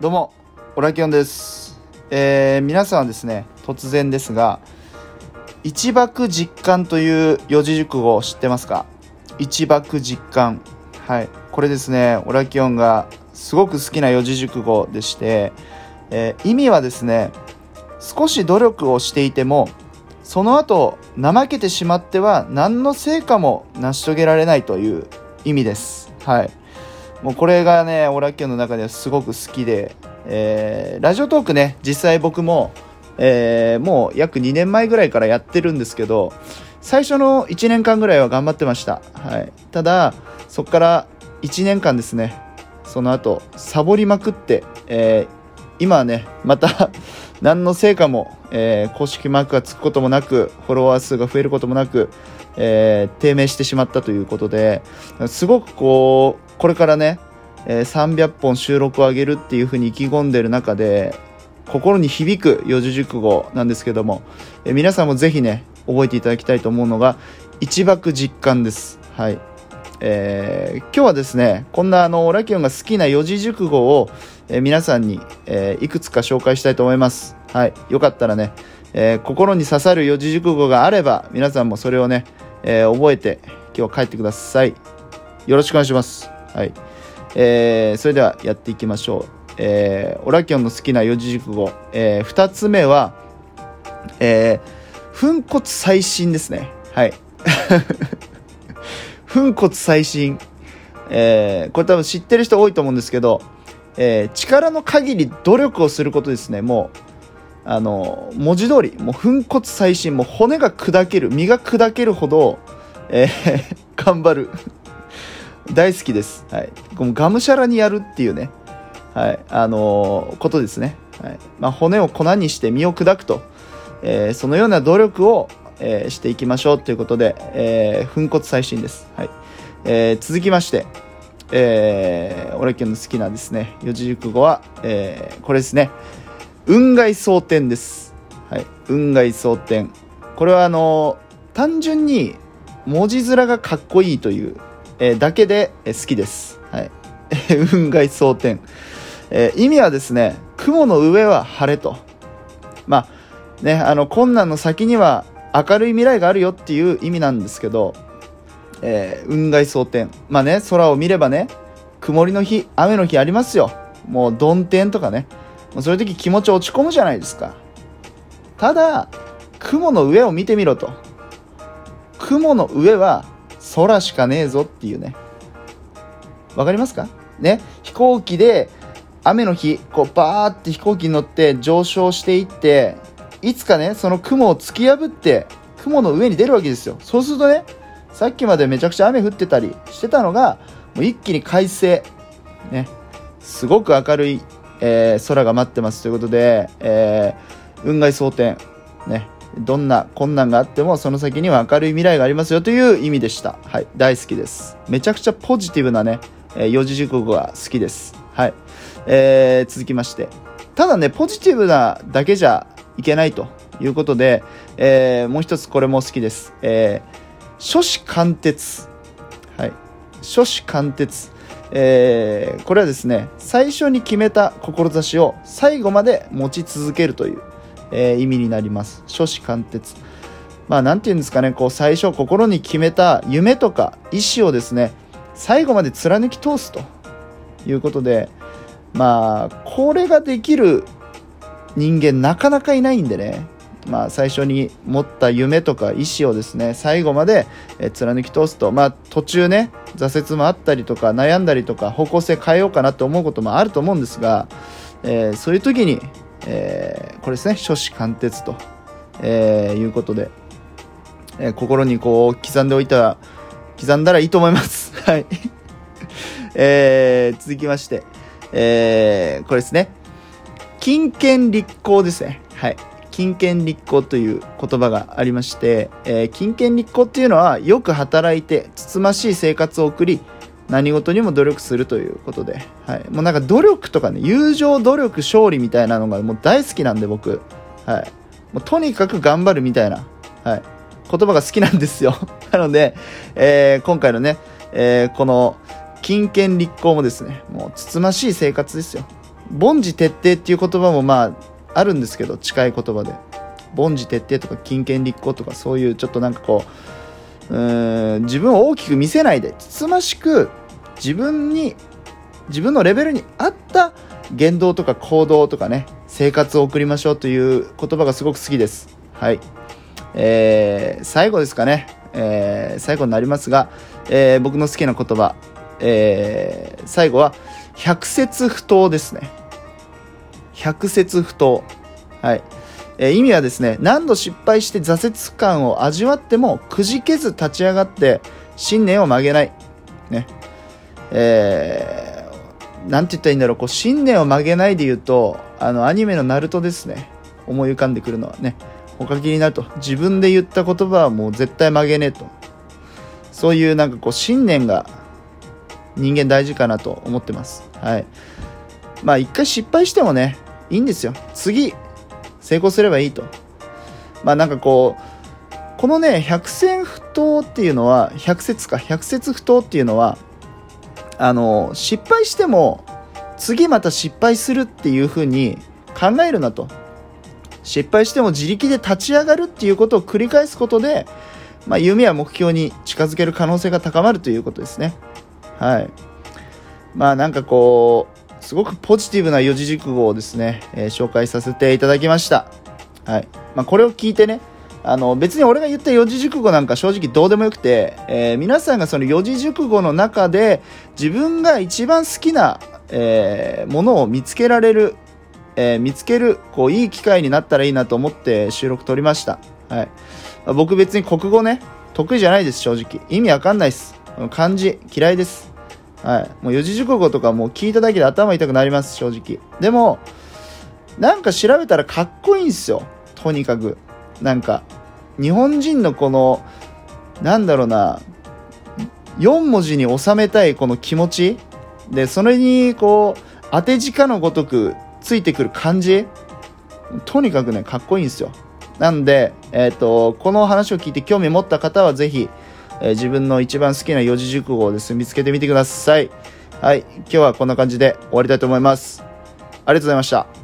どうも、オラキオンです。えー皆さんはですね、突然ですが、一爆実感という四字熟語を知ってますか？一爆実感。はい。これですね、オラキオンがすごく好きな四字熟語でして、えー意味はですね、少し努力をしていても、その後、怠けてしまっては何の成果も成し遂げられないという意味です。はい。もうこれがね、オラッキオの中ではすごく好きで、えーラジオトークね、実際僕も、えーもう約2年前ぐらいからやってるんですけど、最初の1年間ぐらいは頑張ってました。はい。ただ、そこから1年間ですね、その後、サボりまくって、えー今はね、また、何の成果も、えー公式マークがつくこともなく、フォロワー数が増えることもなく、えー低迷してしまったということで、すごくこう、これからね、えー300本収録を上げるっていうふうに意気込んでる中で、心に響く四字熟語なんですけども、えー皆さんもぜひね、覚えていただきたいと思うのが、一爆実感です。はい。えー今日はですね、こんなあの、ラキオンが好きな四字熟語を、えー皆さんに、えーいくつか紹介したいと思います。はい。よかったらね、え心に刺さる四字熟語があれば、皆さんもそれをね、えー覚えて、今日は帰ってください。よろしくお願いします。はい。えーそれではやっていきましょう。えーオラキオンの好きな四字熟語。え2つ目は、えー粉骨最新ですね。はい。粉骨最新。えーこれ多分知ってる人多いと思うんですけど、えー力の限り努力をすることですね。もう、あの、文字通り、もう粉骨最新、もう骨が砕ける、身が砕けるほど、えー 頑張る。大好きです。はい。こうがむしゃらにやるっていうね、はい、あのーことですね。はい。まあ、骨を粉にして身を砕くと、えーそのような努力を、えーしていきましょうということで、え粉骨最新です。はい。え続きまして、えー、俺今日の好きなですね、四字熟語は、えこれですね。雲外蒼天です。はい。雲外蒼天。これはあのー単純に文字面がかっこいいという、えーだけで、え好きです。はい。雲外蒼天。えー意味はですね、雲の上は晴れと。まあ、ね、あの、困難の先には明るい未来があるよっていう意味なんですけど、えー雲外蒼天。まあね、空を見ればね、曇りの日、雨の日ありますよ。もう、曇天とかね。もうそういう時気持ち落ち込むじゃないですか。ただ、雲の上を見てみろと。雲の上は空しかねえぞっていうね。わかりますか？ね、飛行機で雨の日、こうバーって飛行機に乗って上昇していって、いつかね、その雲を突き破って、雲の上に出るわけですよ。そうするとね、さっきまでめちゃくちゃ雨降ってたりしてたのが、もう一気に快晴。ね、すごく明るい、えー空が待ってますということで、えー雲外蒼天。ね、どんな困難があってもその先には明るい未来がありますよという意味でした。はい、大好きです。めちゃくちゃポジティブなね、えー四字熟語が好きです。はい。えー続きまして。ただね、ポジティブなだけじゃいけないということで、えーもう一つこれも好きです。えー初子貫徹。はい。初子貫徹。えーこれはですね、最初に決めた志を最後まで持ち続けるという、えー意味になります。初子貫徹。まあ、なんていうんですかね、こう、最初心に決めた夢とか意思をですね、最後まで貫き通すということで、まあ、これができる人間なかなかいないんでね、まあ、最初に持った夢とか意思をですね、最後まで貫き通すと、まあ、途中ね、挫折もあったりとか、悩んだりとか、方向性変えようかなと思うこともあると思うんですが、えーそういう時に、えーこれですね、初子貫徹と、えーいうことで、え心にこう刻んでおいたら、刻んだらいいと思います。はい。えー続きまして、えこれですね。金権立行ですね。はい。金権立行という言葉がありまして、えー金権立行っていうのは、よく働いて、つつましい生活を送り、何事にも努力するということで、はい。もうなんか努力とかね、友情、努力、勝利みたいなのがもう大好きなんで、僕。はい。もうとにかく頑張るみたいな、はい。言葉が好きなんですよ。なので、えー今回のね、えーこの、金権立行もですね、もうつつましい生活ですよ。凡事徹底っていう言葉もまああるんですけど近い言葉で。凡事徹底とか金権立候とかそういうちょっとなんかこううーん自分を大きく見せないでつつましく自分に自分のレベルに合った言動とか行動とかね生活を送りましょうという言葉がすごく好きです。はい。えー、最後ですかね、えー、最後になりますが、えー、僕の好きな言葉、えー、最後は百節不答ですね。百節不答はい。えー、意味はですね何度失敗して挫折感を味わってもくじけず立ち上がって信念を曲げない。ね。えー、なんて言ったらいいんだろう。こう信念を曲げないで言うとあのアニメの「ナルトですね。思い浮かんでくるのはね。おかげになると自分で言った言葉はもう絶対曲げねえと。そういうなんかこう信念が人間大事かなと思ってます。はい。まあ一回失敗してもねいいんですよ次成功すればいいとまあなんかこうこのね百戦不当っていうのは百節か百節不当っていうのはあの失敗しても次また失敗するっていうふうに考えるなと失敗しても自力で立ち上がるっていうことを繰り返すことで、まあ、夢や目標に近づける可能性が高まるということですね。はい。まあなんかこう、すごくポジティブな四字熟語をですね、えー、紹介させていただきました。はい。まあこれを聞いてね、あの別に俺が言った四字熟語なんか正直どうでもよくて、えー、皆さんがその四字熟語の中で自分が一番好きな、えー、ものを見つけられるえ、見つけるこういい機会になったらいいなと思って収録撮りました。はい。僕別に国語ね、得意じゃないです、正直。意味わかんないです。漢字嫌いです。はい。もう四字熟語とかもう聞いただけで頭痛くなります、正直。でも、なんか調べたらかっこいいんですよ。とにかく。なんか、日本人のこの、なんだろうな、4文字に収めたいこの気持ちで、それにこう、当て字かのごとくついてくる感じとにかくねかっこいいんですよなんで、えーと、この話を聞いて興味持った方はぜひ、えー、自分の一番好きな四字熟語をですね見つけてみてください。はい今日はこんな感じで終わりたいと思います。ありがとうございました。